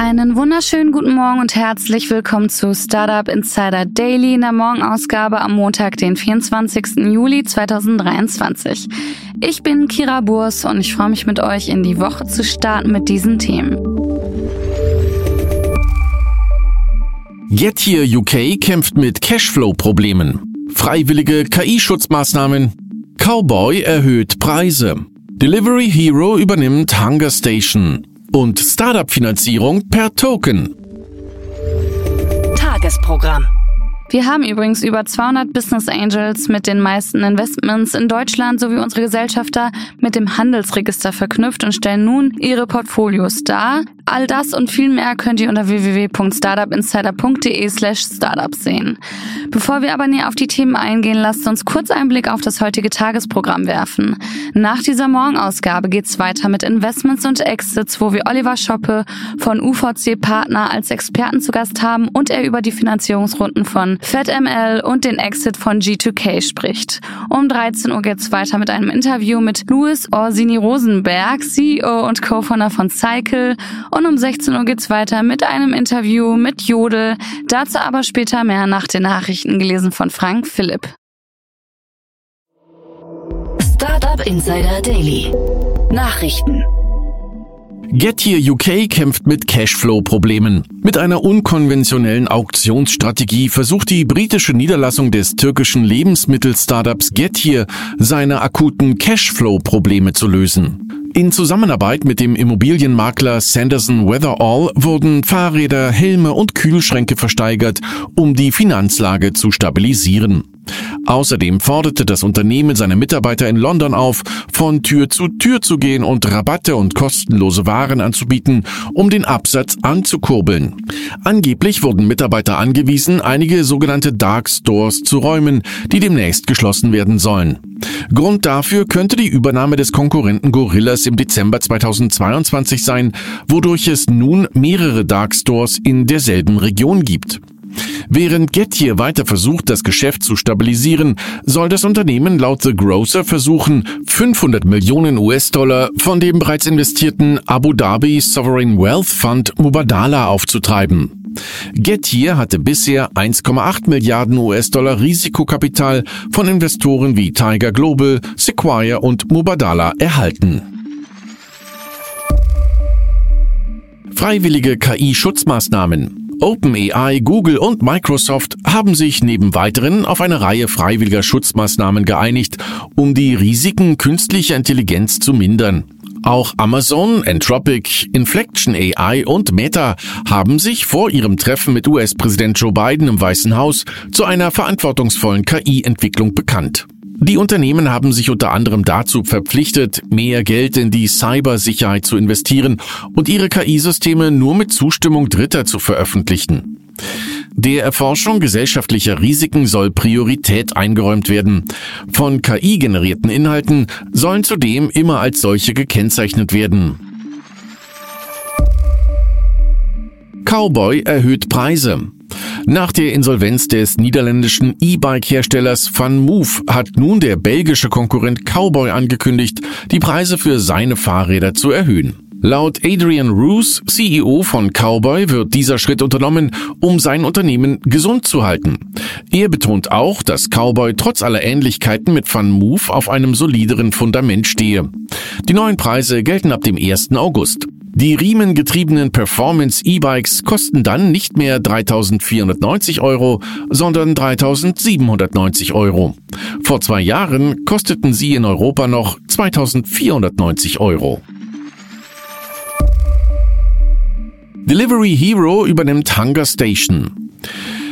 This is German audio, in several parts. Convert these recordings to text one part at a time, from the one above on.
Einen wunderschönen guten Morgen und herzlich willkommen zu Startup Insider Daily in der Morgenausgabe am Montag, den 24. Juli 2023. Ich bin Kira Burs und ich freue mich mit euch in die Woche zu starten mit diesen Themen. Getir UK kämpft mit Cashflow-Problemen. Freiwillige KI-Schutzmaßnahmen. Cowboy erhöht Preise. Delivery Hero übernimmt Hunger Station und Startup-Finanzierung per Token. Tagesprogramm. Wir haben übrigens über 200 Business Angels mit den meisten Investments in Deutschland sowie unsere Gesellschafter mit dem Handelsregister verknüpft und stellen nun ihre Portfolios dar. All das und viel mehr könnt ihr unter www.startupinsider.de slash startup sehen. Bevor wir aber näher auf die Themen eingehen, lasst uns kurz einen Blick auf das heutige Tagesprogramm werfen. Nach dieser Morgenausgabe geht's weiter mit Investments und Exits, wo wir Oliver Schoppe von UVC Partner als Experten zu Gast haben und er über die Finanzierungsrunden von FedML und den Exit von G2K spricht. Um 13 Uhr geht's weiter mit einem Interview mit Louis Orsini Rosenberg, CEO und Co-Founder von Cycle und um 16 Uhr geht's weiter mit einem Interview mit Jodel. Dazu aber später mehr nach den Nachrichten gelesen von Frank Philipp. Startup Insider Daily. Nachrichten. Getir UK kämpft mit Cashflow-Problemen. Mit einer unkonventionellen Auktionsstrategie versucht die britische Niederlassung des türkischen Lebensmittel-Startups Getir seine akuten Cashflow-Probleme zu lösen. In Zusammenarbeit mit dem Immobilienmakler Sanderson Weatherall wurden Fahrräder, Helme und Kühlschränke versteigert, um die Finanzlage zu stabilisieren. Außerdem forderte das Unternehmen seine Mitarbeiter in London auf, von Tür zu Tür zu gehen und Rabatte und kostenlose Waren anzubieten, um den Absatz anzukurbeln. Angeblich wurden Mitarbeiter angewiesen, einige sogenannte Dark Stores zu räumen, die demnächst geschlossen werden sollen. Grund dafür könnte die Übernahme des Konkurrenten Gorillas im Dezember 2022 sein, wodurch es nun mehrere Dark Stores in derselben Region gibt. Während Getir weiter versucht, das Geschäft zu stabilisieren, soll das Unternehmen laut The Grocer versuchen, 500 Millionen US-Dollar von dem bereits investierten Abu Dhabi Sovereign Wealth Fund Mubadala aufzutreiben. Getir hatte bisher 1,8 Milliarden US-Dollar Risikokapital von Investoren wie Tiger Global, Sequoia und Mubadala erhalten. Freiwillige KI-Schutzmaßnahmen. OpenAI, Google und Microsoft haben sich neben weiteren auf eine Reihe freiwilliger Schutzmaßnahmen geeinigt, um die Risiken künstlicher Intelligenz zu mindern. Auch Amazon, Entropic, Inflection AI und Meta haben sich vor ihrem Treffen mit US-Präsident Joe Biden im Weißen Haus zu einer verantwortungsvollen KI-Entwicklung bekannt. Die Unternehmen haben sich unter anderem dazu verpflichtet, mehr Geld in die Cybersicherheit zu investieren und ihre KI-Systeme nur mit Zustimmung Dritter zu veröffentlichen. Der Erforschung gesellschaftlicher Risiken soll Priorität eingeräumt werden. Von KI generierten Inhalten sollen zudem immer als solche gekennzeichnet werden. Cowboy erhöht Preise. Nach der Insolvenz des niederländischen E-Bike-Herstellers Van Move hat nun der belgische Konkurrent Cowboy angekündigt, die Preise für seine Fahrräder zu erhöhen. Laut Adrian Roos, CEO von Cowboy, wird dieser Schritt unternommen, um sein Unternehmen gesund zu halten. Er betont auch, dass Cowboy trotz aller Ähnlichkeiten mit Van Move auf einem solideren Fundament stehe. Die neuen Preise gelten ab dem 1. August. Die riemengetriebenen Performance E-Bikes kosten dann nicht mehr 3.490 Euro, sondern 3.790 Euro. Vor zwei Jahren kosteten sie in Europa noch 2.490 Euro. Delivery Hero übernimmt Hunger Station.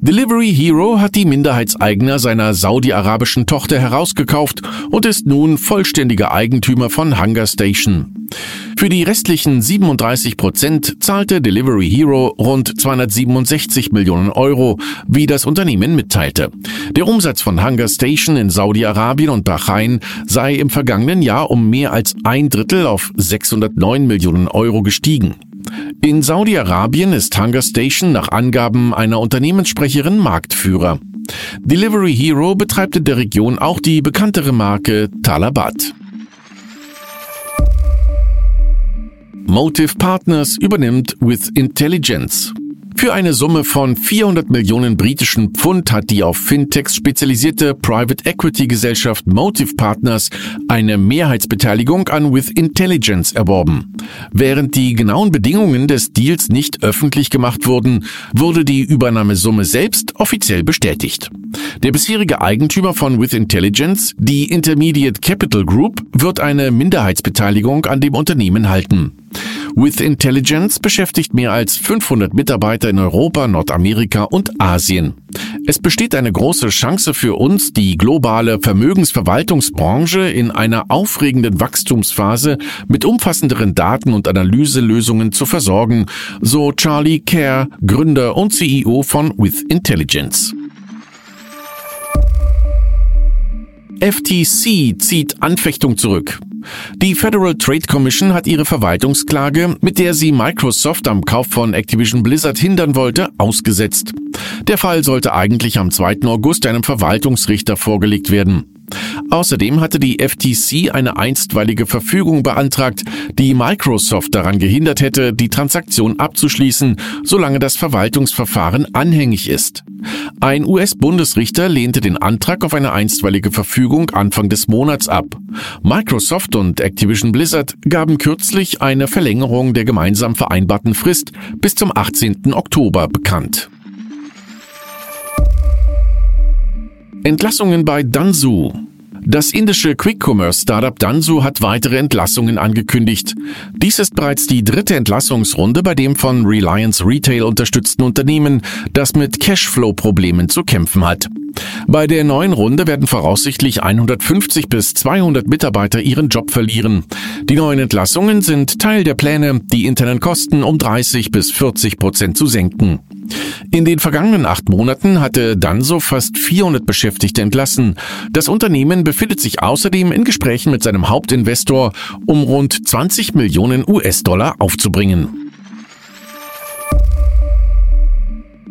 Delivery Hero hat die Minderheitseigner seiner saudi-arabischen Tochter herausgekauft und ist nun vollständiger Eigentümer von Hunger Station. Für die restlichen 37 Prozent zahlte Delivery Hero rund 267 Millionen Euro, wie das Unternehmen mitteilte. Der Umsatz von Hunger Station in Saudi-Arabien und Bahrain sei im vergangenen Jahr um mehr als ein Drittel auf 609 Millionen Euro gestiegen. In Saudi-Arabien ist Hunger Station nach Angaben einer Unternehmenssprecherin Marktführer. Delivery Hero betreibt in der Region auch die bekanntere Marke Talabat. Motive Partners übernimmt With Intelligence. Für eine Summe von 400 Millionen britischen Pfund hat die auf Fintechs spezialisierte Private Equity Gesellschaft Motive Partners eine Mehrheitsbeteiligung an With Intelligence erworben. Während die genauen Bedingungen des Deals nicht öffentlich gemacht wurden, wurde die Übernahmesumme selbst offiziell bestätigt. Der bisherige Eigentümer von With Intelligence, die Intermediate Capital Group, wird eine Minderheitsbeteiligung an dem Unternehmen halten. With Intelligence beschäftigt mehr als 500 Mitarbeiter in Europa, Nordamerika und Asien. Es besteht eine große Chance für uns, die globale Vermögensverwaltungsbranche in einer aufregenden Wachstumsphase mit umfassenderen Daten- und Analyselösungen zu versorgen, so Charlie Kerr, Gründer und CEO von With Intelligence. FTC zieht Anfechtung zurück. Die Federal Trade Commission hat ihre Verwaltungsklage, mit der sie Microsoft am Kauf von Activision Blizzard hindern wollte, ausgesetzt. Der Fall sollte eigentlich am 2. August einem Verwaltungsrichter vorgelegt werden. Außerdem hatte die FTC eine einstweilige Verfügung beantragt, die Microsoft daran gehindert hätte, die Transaktion abzuschließen, solange das Verwaltungsverfahren anhängig ist. Ein US-Bundesrichter lehnte den Antrag auf eine einstweilige Verfügung Anfang des Monats ab. Microsoft und Activision Blizzard gaben kürzlich eine Verlängerung der gemeinsam vereinbarten Frist bis zum 18. Oktober bekannt. Entlassungen bei Dansu. Das indische Quick-Commerce-Startup Dansu hat weitere Entlassungen angekündigt. Dies ist bereits die dritte Entlassungsrunde bei dem von Reliance Retail unterstützten Unternehmen, das mit Cashflow-Problemen zu kämpfen hat. Bei der neuen Runde werden voraussichtlich 150 bis 200 Mitarbeiter ihren Job verlieren. Die neuen Entlassungen sind Teil der Pläne, die internen Kosten um 30 bis 40 Prozent zu senken. In den vergangenen acht Monaten hatte Danso fast 400 Beschäftigte entlassen. Das Unternehmen befindet sich außerdem in Gesprächen mit seinem Hauptinvestor, um rund 20 Millionen US-Dollar aufzubringen.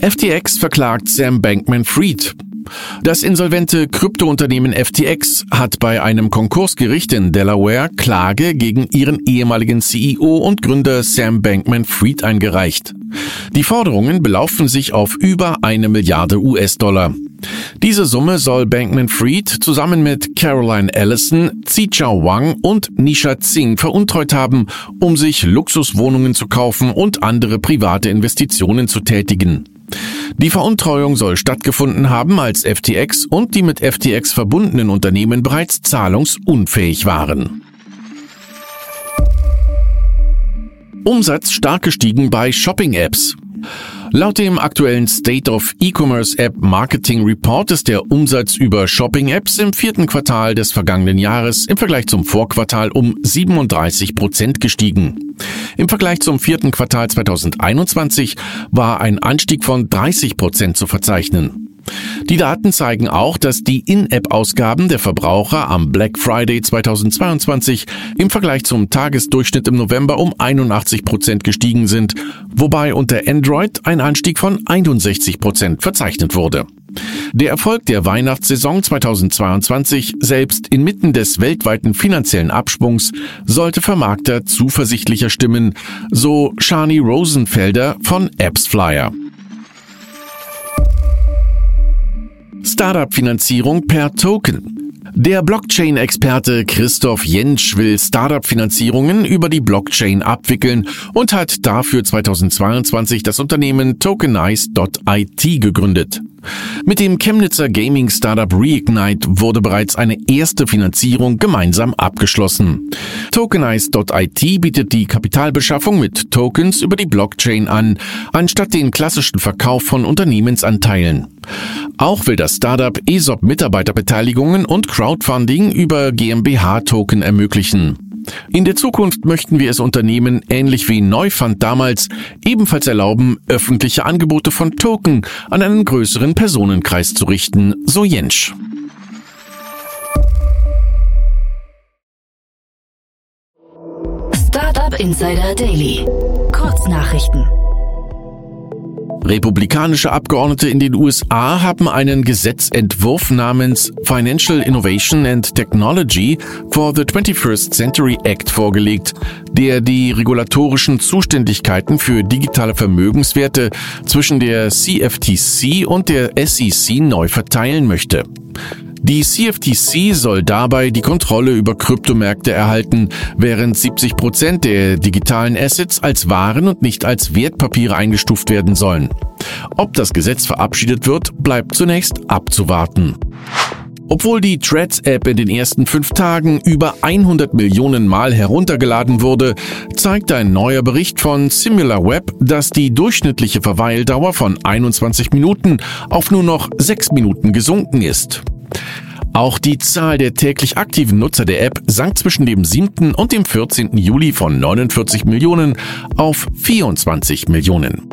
FTX verklagt Sam Bankman-Fried. Das insolvente Kryptounternehmen FTX hat bei einem Konkursgericht in Delaware Klage gegen ihren ehemaligen CEO und Gründer Sam Bankman-Fried eingereicht. Die Forderungen belaufen sich auf über eine Milliarde US-Dollar. Diese Summe soll Bankman-Fried zusammen mit Caroline Ellison, Zichao Wang und Nisha Singh veruntreut haben, um sich Luxuswohnungen zu kaufen und andere private Investitionen zu tätigen. Die Veruntreuung soll stattgefunden haben, als FTX und die mit FTX verbundenen Unternehmen bereits zahlungsunfähig waren. Umsatz stark gestiegen bei Shopping-Apps. Laut dem aktuellen State of E-Commerce App Marketing Report ist der Umsatz über Shopping-Apps im vierten Quartal des vergangenen Jahres im Vergleich zum Vorquartal um 37 Prozent gestiegen. Im Vergleich zum vierten Quartal 2021 war ein Anstieg von 30 Prozent zu verzeichnen. Die Daten zeigen auch, dass die In-App-Ausgaben der Verbraucher am Black Friday 2022 im Vergleich zum Tagesdurchschnitt im November um 81 Prozent gestiegen sind, wobei unter Android ein Anstieg von 61 Prozent verzeichnet wurde. Der Erfolg der Weihnachtssaison 2022, selbst inmitten des weltweiten finanziellen Abschwungs, sollte Vermarkter zuversichtlicher stimmen, so Shani Rosenfelder von AppsFlyer. Startup-Finanzierung per Token. Der Blockchain-Experte Christoph Jentsch will Startup-Finanzierungen über die Blockchain abwickeln und hat dafür 2022 das Unternehmen Tokenize.it gegründet. Mit dem Chemnitzer Gaming-Startup Reignite wurde bereits eine erste Finanzierung gemeinsam abgeschlossen. Tokenize.it bietet die Kapitalbeschaffung mit Tokens über die Blockchain an, anstatt den klassischen Verkauf von Unternehmensanteilen. Auch will das Startup ESOP Mitarbeiterbeteiligungen und Crowdfunding über GmbH-Token ermöglichen. In der Zukunft möchten wir es Unternehmen, ähnlich wie Neufund damals, ebenfalls erlauben, öffentliche Angebote von Token an einen größeren Personenkreis zu richten, so Jentsch. Startup Insider Daily. Kurznachrichten. Republikanische Abgeordnete in den USA haben einen Gesetzentwurf namens Financial Innovation and Technology for the 21st Century Act vorgelegt, der die regulatorischen Zuständigkeiten für digitale Vermögenswerte zwischen der CFTC und der SEC neu verteilen möchte. Die CFTC soll dabei die Kontrolle über Kryptomärkte erhalten, während 70 Prozent der digitalen Assets als Waren und nicht als Wertpapiere eingestuft werden sollen. Ob das Gesetz verabschiedet wird, bleibt zunächst abzuwarten. Obwohl die Threads-App in den ersten fünf Tagen über 100 Millionen Mal heruntergeladen wurde, zeigt ein neuer Bericht von SimilarWeb, dass die durchschnittliche Verweildauer von 21 Minuten auf nur noch 6 Minuten gesunken ist. Auch die Zahl der täglich aktiven Nutzer der App sank zwischen dem 7. und dem 14. Juli von 49 Millionen auf 24 Millionen.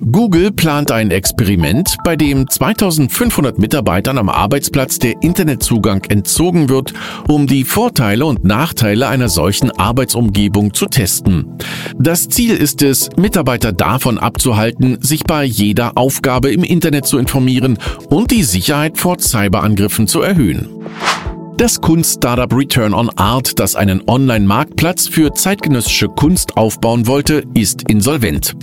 Google plant ein Experiment, bei dem 2500 Mitarbeitern am Arbeitsplatz der Internetzugang entzogen wird, um die Vorteile und Nachteile einer solchen Arbeitsumgebung zu testen. Das Ziel ist es, Mitarbeiter davon abzuhalten, sich bei jeder Aufgabe im Internet zu informieren und die Sicherheit vor Cyberangriffen zu erhöhen. Das Kunst-Startup Return on Art, das einen Online-Marktplatz für zeitgenössische Kunst aufbauen wollte, ist insolvent.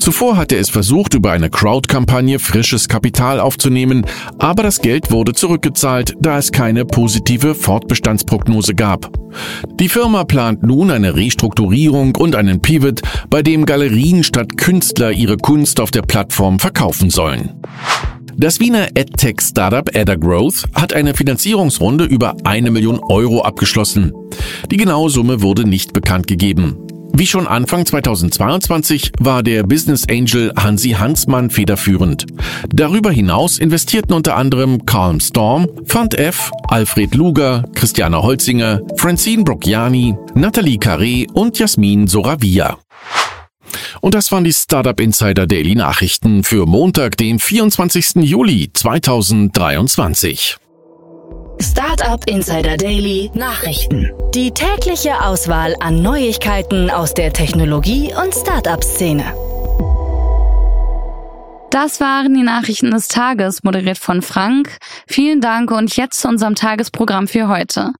Zuvor hatte es versucht, über eine Crowd-Kampagne frisches Kapital aufzunehmen, aber das Geld wurde zurückgezahlt, da es keine positive Fortbestandsprognose gab. Die Firma plant nun eine Restrukturierung und einen Pivot, bei dem Galerien statt Künstler ihre Kunst auf der Plattform verkaufen sollen. Das Wiener EdTech-Startup Adder Growth hat eine Finanzierungsrunde über eine Million Euro abgeschlossen. Die genaue Summe wurde nicht bekannt gegeben. Wie schon Anfang 2022 war der Business Angel Hansi Hansmann federführend. Darüber hinaus investierten unter anderem Calm Storm, Fund F, Alfred Luger, Christiane Holzinger, Francine Brocchiani, Nathalie Carré und Jasmin Soravia. Und das waren die Startup Insider Daily Nachrichten für Montag, den 24. Juli 2023. Startup Insider Daily Nachrichten. Die tägliche Auswahl an Neuigkeiten aus der Technologie- und Startup-Szene. Das waren die Nachrichten des Tages, moderiert von Frank. Vielen Dank und jetzt zu unserem Tagesprogramm für heute.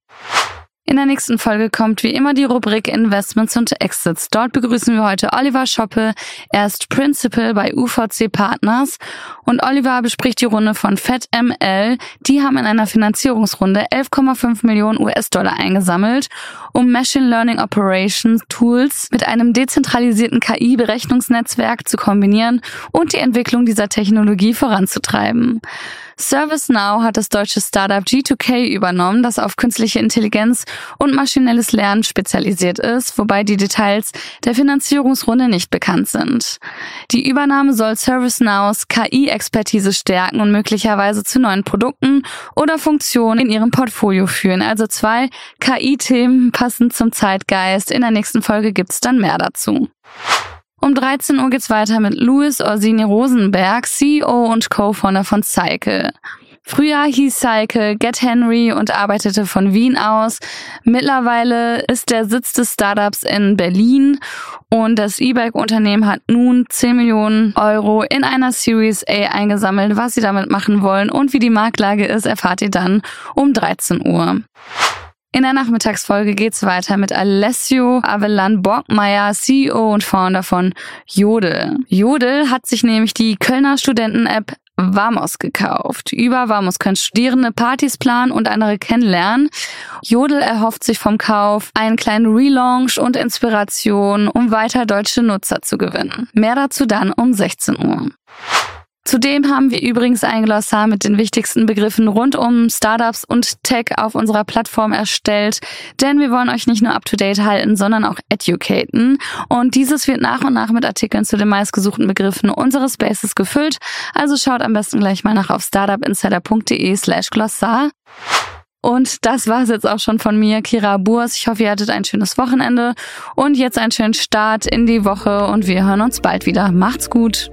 In der nächsten Folge kommt wie immer die Rubrik Investments und Exits. Dort begrüßen wir heute Oliver Schoppe. Er ist Principal bei UVC Partners und Oliver bespricht die Runde von FedML. Die haben in einer Finanzierungsrunde 11,5 Millionen US-Dollar eingesammelt, um Machine Learning Operations Tools mit einem dezentralisierten KI-Berechnungsnetzwerk zu kombinieren und die Entwicklung dieser Technologie voranzutreiben. ServiceNow hat das deutsche Startup G2K übernommen, das auf künstliche Intelligenz und maschinelles Lernen spezialisiert ist, wobei die Details der Finanzierungsrunde nicht bekannt sind. Die Übernahme soll ServiceNows KI-Expertise stärken und möglicherweise zu neuen Produkten oder Funktionen in ihrem Portfolio führen. Also zwei KI-Themen passend zum Zeitgeist. In der nächsten Folge gibt's dann mehr dazu. Um 13 Uhr geht's weiter mit Louis Orsini Rosenberg, CEO und Co-Founder von Cycle. Früher hieß Cycle Get Henry und arbeitete von Wien aus. Mittlerweile ist der Sitz des Startups in Berlin und das E-Bike-Unternehmen hat nun 10 Millionen Euro in einer Series A eingesammelt. Was sie damit machen wollen und wie die Marktlage ist, erfahrt ihr dann um 13 Uhr. In der Nachmittagsfolge geht's weiter mit Alessio Avelan Borgmeier, CEO und Founder von Jodel. Jodel hat sich nämlich die Kölner Studenten-App Vamos gekauft. Über Vamos können Studierende Partys planen und andere kennenlernen. Jodel erhofft sich vom Kauf einen kleinen Relaunch und Inspiration, um weiter deutsche Nutzer zu gewinnen. Mehr dazu dann um 16 Uhr. Zudem haben wir übrigens ein Glossar mit den wichtigsten Begriffen rund um Startups und Tech auf unserer Plattform erstellt, denn wir wollen euch nicht nur up-to-date halten, sondern auch educaten. Und dieses wird nach und nach mit Artikeln zu den meistgesuchten Begriffen unseres Spaces gefüllt. Also schaut am besten gleich mal nach auf startupinsider.de slash Glossar. Und das war's jetzt auch schon von mir, Kira Burs. Ich hoffe, ihr hattet ein schönes Wochenende und jetzt einen schönen Start in die Woche und wir hören uns bald wieder. Macht's gut.